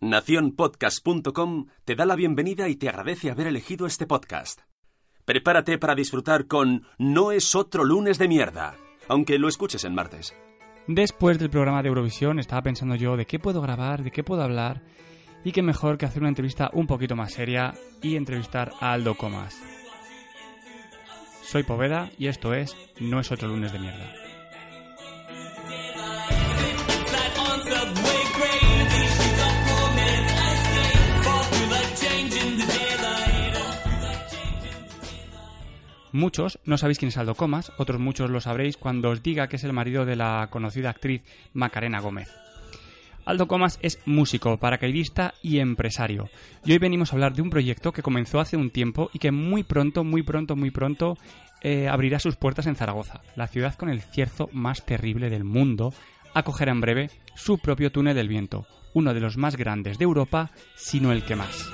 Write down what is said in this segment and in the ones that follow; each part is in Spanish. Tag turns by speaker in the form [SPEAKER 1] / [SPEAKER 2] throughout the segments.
[SPEAKER 1] Naciónpodcast.com te da la bienvenida y te agradece haber elegido este podcast. Prepárate para disfrutar con No es otro lunes de mierda, aunque lo escuches en martes.
[SPEAKER 2] Después del programa de Eurovisión estaba pensando yo de qué puedo grabar, de qué puedo hablar, y qué mejor que hacer una entrevista un poquito más seria y entrevistar a Aldo Comas. Soy Poveda y esto es No es otro lunes de mierda. Muchos no sabéis quién es Aldo Comas, otros muchos lo sabréis cuando os diga que es el marido de la conocida actriz Macarena Gómez. Aldo Comas es músico, paracaidista y empresario. Y hoy venimos a hablar de un proyecto que comenzó hace un tiempo y que muy pronto, muy pronto, muy pronto eh, abrirá sus puertas en Zaragoza, la ciudad con el cierzo más terrible del mundo, acogerá en breve su propio túnel del viento, uno de los más grandes de Europa, sino el que más.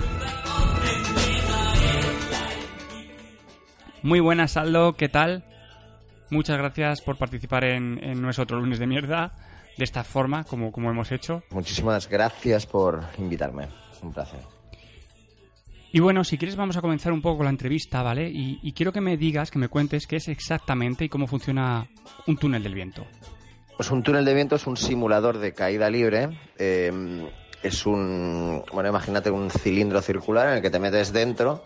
[SPEAKER 2] Muy buenas, Aldo, ¿qué tal? Muchas gracias por participar en, nuestro otro lunes de mierda, de esta forma, como, como hemos hecho.
[SPEAKER 3] Muchísimas gracias por invitarme, un placer.
[SPEAKER 2] Y bueno, si quieres vamos a comenzar un poco la entrevista, ¿vale? Y, quiero que me digas, que me cuentes qué es exactamente y cómo funciona un túnel del viento.
[SPEAKER 3] Pues un túnel de viento es un simulador de caída libre. Eh, es un, bueno, imagínate un cilindro circular en el que te metes dentro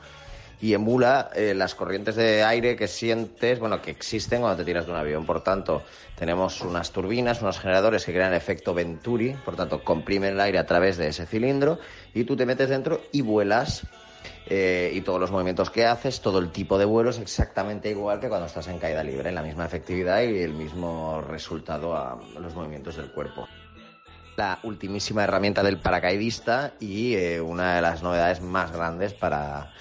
[SPEAKER 3] y emula eh, las corrientes de aire que sientes, bueno, que existen cuando te tiras de un avión. Por tanto, tenemos unas turbinas, unos generadores que crean efecto Venturi, por tanto, comprimen el aire a través de ese cilindro y tú te metes dentro y vuelas. Eh, y todos los movimientos que haces, todo el tipo de vuelo es exactamente igual que cuando estás en caída libre, la misma efectividad y el mismo resultado a los movimientos del cuerpo la ultimísima herramienta del paracaidista y eh, una de las novedades más grandes para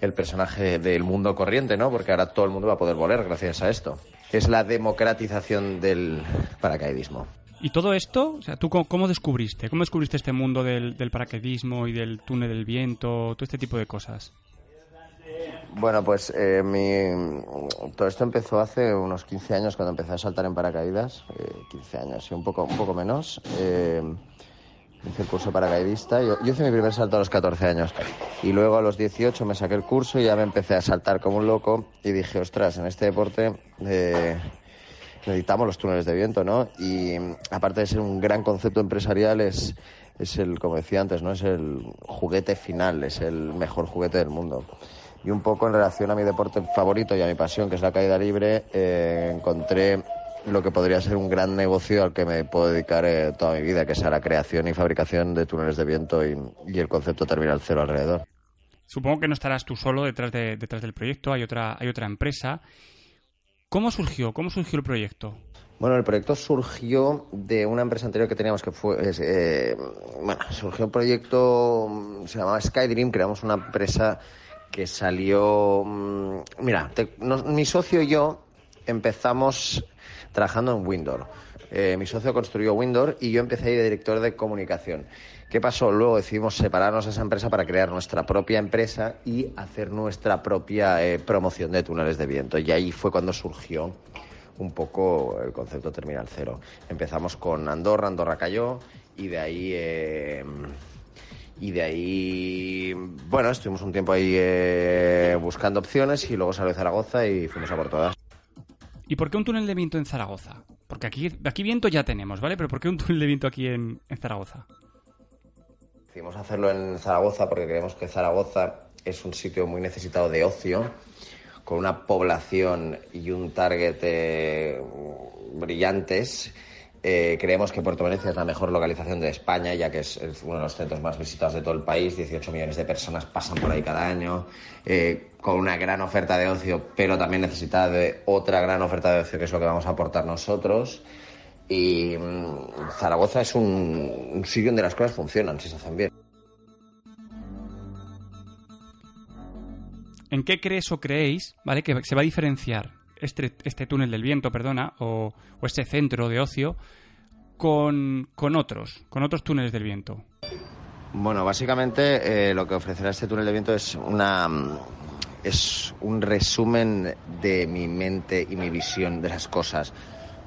[SPEAKER 3] el personaje del mundo corriente, ¿no? Porque ahora todo el mundo va a poder volar gracias a esto. Es la democratización del paracaidismo.
[SPEAKER 2] ¿Y todo esto, o sea, tú cómo, descubriste? ¿Cómo descubriste este mundo del, paracaidismo y del túnel del viento, todo este tipo de cosas?
[SPEAKER 3] Bueno, pues eh, mi... todo esto empezó hace unos 15 años cuando empecé a saltar en paracaídas, 15 eh, años y un poco, un poco menos. Eh, hice el curso paracaidista. Yo, yo hice mi primer salto a los 14 años. Y luego a los 18 me saqué el curso y ya me empecé a saltar como un loco. Y dije, ostras, en este deporte eh, necesitamos los túneles de viento, ¿no? Y aparte de ser un gran concepto empresarial, es, es el, como decía antes, ¿no? Es el juguete final, es el mejor juguete del mundo. Y un poco en relación a mi deporte favorito y a mi pasión, que es la caída libre, eh, encontré lo que podría ser un gran negocio al que me puedo dedicar eh, toda mi vida, que es a la creación y fabricación de túneles de viento y, el concepto terminal cero alrededor.
[SPEAKER 2] Supongo que no estarás tú solo detrás, de, detrás del proyecto, hay otra, hay otra empresa. ¿Cómo surgió? ¿Cómo surgió el proyecto?
[SPEAKER 3] Bueno, el proyecto surgió de una empresa anterior que teníamos que fue. Eh, bueno, surgió un proyecto, se llamaba Skydream, creamos una empresa que salió. Mm, mira, mi socio y yo empezamos trabajando en Windows. Eh, mi socio construyó Windows y yo empecé ahí de director de comunicación. ¿Qué pasó? Luego decidimos separarnos de esa empresa para crear nuestra propia empresa y hacer nuestra propia eh, promoción de túneles de viento. Y ahí fue cuando surgió un poco el concepto Terminal Cero. Empezamos con Andorra, Andorra cayó y de ahí... Eh, y de ahí, bueno, estuvimos un tiempo ahí buscando opciones y luego salió Zaragoza y fuimos a por todas.
[SPEAKER 2] ¿Y por qué un túnel de viento en Zaragoza? Porque aquí, aquí viento ya tenemos, ¿vale? Pero ¿por qué un túnel de viento aquí en, Zaragoza?
[SPEAKER 3] Decidimos hacerlo en Zaragoza porque creemos que Zaragoza es un sitio muy necesitado de ocio, con una población y un target eh, brillantes eh, creemos que Puerto Venecia es la mejor localización de España, ya que es, uno de los centros más visitados de todo el país. 18 millones de personas pasan por ahí cada año, eh, con una gran oferta de ocio, pero también necesita de otra gran oferta de ocio, que es lo que vamos a aportar nosotros. Y mm, Zaragoza es un, sitio donde las cosas funcionan, si se hacen bien.
[SPEAKER 2] ¿En qué crees o creéis, ¿vale? Que se va a diferenciar este, este túnel del viento, perdona, o, o este centro de ocio con, con otros, con otros túneles del viento.
[SPEAKER 3] Bueno, básicamente eh, lo que ofrecerá este túnel de viento es una mm, es un resumen de mi mente y mi visión de las cosas.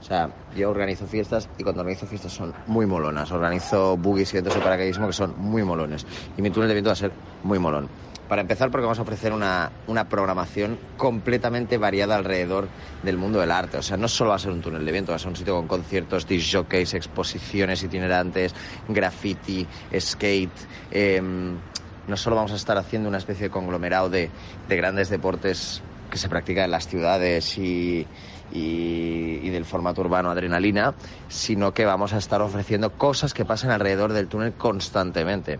[SPEAKER 3] O sea, yo organizo fiestas y cuando organizo fiestas son muy molonas. Organizo boogies y eventos de paracaidismo que son muy molones. Y mi túnel de viento va a ser muy molón. Para empezar, porque vamos a ofrecer una, una programación completamente variada alrededor del mundo del arte. O sea, no solo va a ser un túnel de viento, va a ser un sitio con conciertos, disc jockeys, exposiciones itinerantes, graffiti, skate. em, no solo vamos a estar haciendo una especie de conglomerado de, de grandes deportes que se practican en las ciudades y del formato urbano adrenalina, sino que vamos a estar ofreciendo cosas que pasan alrededor del túnel constantemente.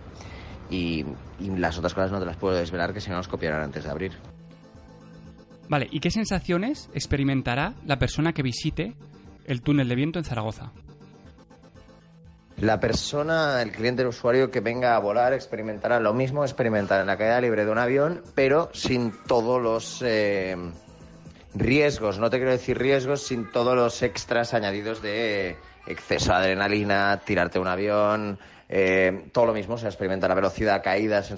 [SPEAKER 3] Y, y las otras cosas no te las puedo desvelar que si no nos copiarán antes de abrir.
[SPEAKER 2] Vale, ¿y qué sensaciones experimentará la persona que visite el túnel de viento en Zaragoza?
[SPEAKER 3] La persona, el cliente, el usuario que venga a volar experimentará lo mismo, experimentar en la caída libre de un avión, pero sin todos los eh, riesgos, no te quiero decir riesgos, sin todos los extras añadidos de exceso de adrenalina, tirarte un avión, eh, todo lo mismo, se experimenta la velocidad, caídas,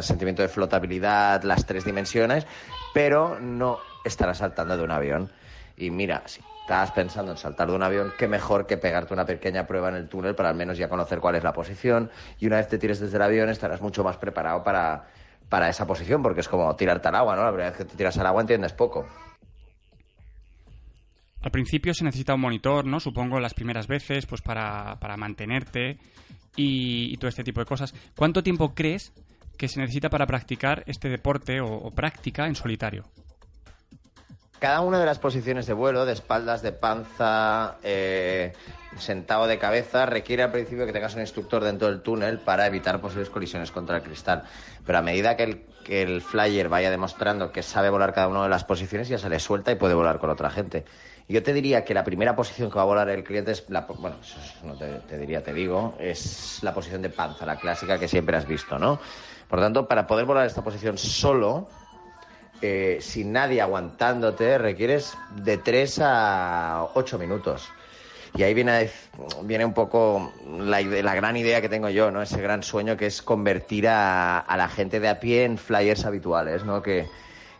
[SPEAKER 3] sentimiento de flotabilidad, las tres dimensiones, pero no estarás saltando de un avión. Y mira, si estás pensando en saltar de un avión, qué mejor que pegarte una pequeña prueba en el túnel para al menos ya conocer cuál es la posición. Y una vez te tires desde el avión, estarás mucho más preparado para, para esa posición, porque es como tirarte al agua, ¿no? La primera vez que te tiras al agua entiendes poco.
[SPEAKER 2] Al principio se necesita un monitor, ¿no? Supongo las primeras veces, pues para, para mantenerte y, todo este tipo de cosas. ¿Cuánto tiempo crees que se necesita para practicar este deporte o práctica en solitario?
[SPEAKER 3] Cada una de las posiciones de vuelo, de espaldas, de panza, eh, sentado de cabeza, requiere al principio que tengas un instructor dentro del túnel para evitar posibles colisiones contra el cristal. Pero a medida que el, que el flyer vaya demostrando que sabe volar cada una de las posiciones, ya se le suelta y puede volar con otra gente. Yo te diría que la primera posición que va a volar el cliente es la, bueno, eso es- no te, diría, te digo, es la posición de panza, la clásica que siempre has visto, ¿no? Por tanto, para poder volar esta posición solo, eh, sin nadie aguantándote, requieres de 3 a 8 minutos. Y ahí viene, viene un poco la, gran idea que tengo yo, ¿no? Ese gran sueño que es convertir a, a la gente de a pie en flyers habituales, ¿no? Que,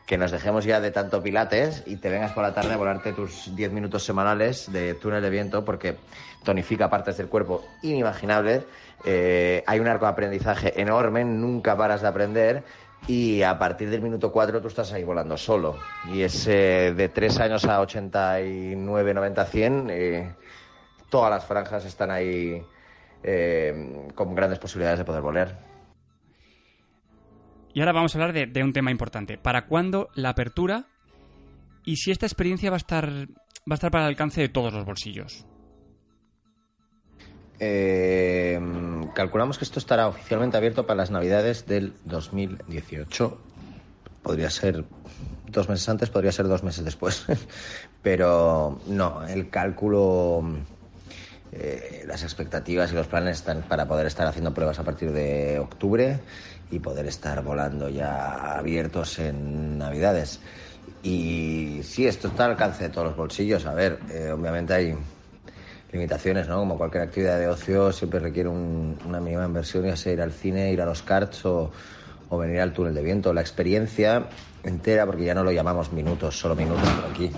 [SPEAKER 3] que nos dejemos ya de tanto pilates y te vengas por la tarde a volarte tus 10 minutos semanales de túnel de viento porque tonifica partes del cuerpo inimaginables. Eh, hay un arco de aprendizaje enorme, nunca paras de aprender y a partir del minuto 4 tú estás ahí volando solo. Y es eh, de 3 años a 89, 90, 100, eh, todas las franjas están ahí eh, con grandes posibilidades de poder volar.
[SPEAKER 2] Y ahora vamos a hablar de, de un tema importante. ¿Para cuándo la apertura? Y si esta experiencia va a estar, va a estar para el alcance de todos los bolsillos.
[SPEAKER 3] Eh, calculamos que esto estará oficialmente abierto para las navidades del 2018. Podría ser dos meses antes, podría ser dos meses después. Pero no, el cálculo, eh, las expectativas y los planes están para poder estar haciendo pruebas a partir de octubre y poder estar volando ya abiertos en navidades. Y sí, esto está al alcance de todos los bolsillos. A ver, eh, obviamente hay limitaciones, ¿no? Como cualquier actividad de ocio siempre requiere un- una mínima inversión, ya sea ir al cine, ir a los karts o, o venir al túnel de viento. La experiencia entera, porque ya no lo llamamos minutos, solo minutos, pero aquí,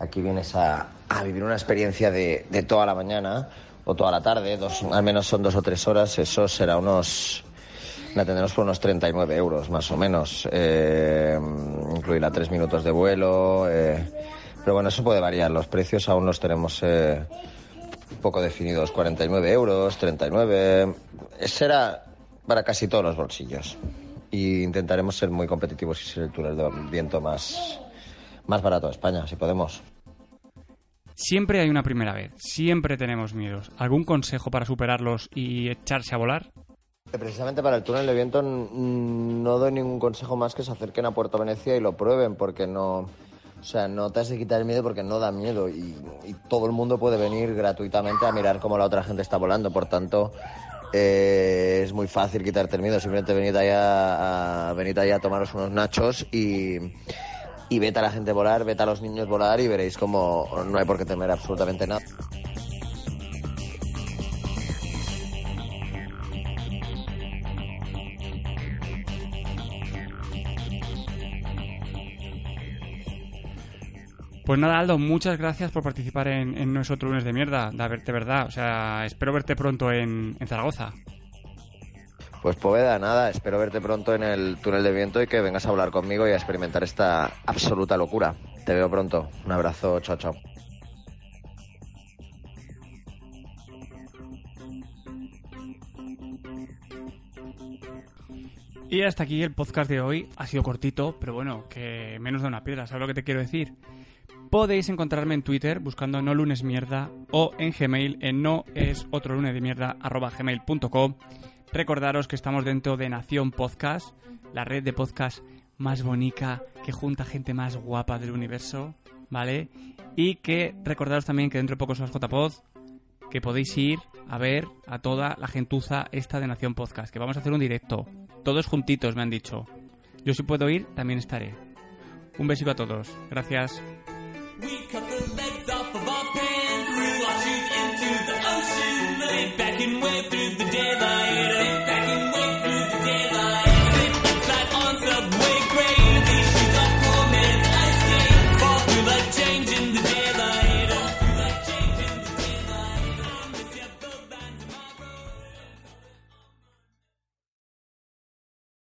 [SPEAKER 3] aquí vienes a, a vivir una experiencia de, de toda la mañana o toda la tarde, dos, al menos son dos o tres horas, eso será unos... La tendremos por unos 39 euros, más o menos. Eh, incluirá tres minutos de vuelo. eh, pero bueno, eso puede variar. Los precios aún los tenemos eh, poco definidos. 49 euros, 39. Será para casi todos los bolsillos. Y intentaremos ser muy competitivos y ser el túnel de viento más, más barato de España, si podemos.
[SPEAKER 2] Siempre hay una primera vez, siempre tenemos miedos. ¿Algún consejo para superarlos y echarse a volar?
[SPEAKER 3] Precisamente para el túnel de viento no doy ningún consejo más que se acerquen a Puerto Venecia y lo prueben, porque no, O sea, no te has de quitar el miedo porque no da miedo y, todo el mundo puede venir gratuitamente a mirar cómo la otra gente está volando. Por tanto, eh, es muy fácil quitarte el miedo. Simplemente venid allá a, venid allá a tomaros unos nachos y, y vete a la gente volar, vete a los niños volar y veréis cómo no hay por qué temer absolutamente nada.
[SPEAKER 2] Pues nada, Aldo, muchas gracias por participar en, en nuestro lunes de mierda. De, verdad, o sea, espero verte pronto en, Zaragoza.
[SPEAKER 3] Pues Poveda, nada, espero verte pronto en el túnel de viento y que vengas a hablar conmigo y a experimentar esta absoluta locura. Te veo pronto. Un abrazo, chao, chao.
[SPEAKER 2] Y hasta aquí el podcast de hoy. Ha sido cortito, pero bueno, que menos de una piedra, ¿sabes lo que te quiero decir? Podéis encontrarme en Twitter buscando no lunes mierda o en Gmail en no es otro lunes de mierda gmail.com. Recordaros que estamos dentro de Nación Podcast, la red de podcast más bonita que junta gente más guapa del universo, ¿vale? Y que recordaros también que dentro de poco somos JPod, que podéis ir a ver a toda la gentuza esta de Nación Podcast, que vamos a hacer un directo, todos juntitos me han dicho. Yo si puedo ir, también estaré. Un besito a todos. Gracias. been through the daylight.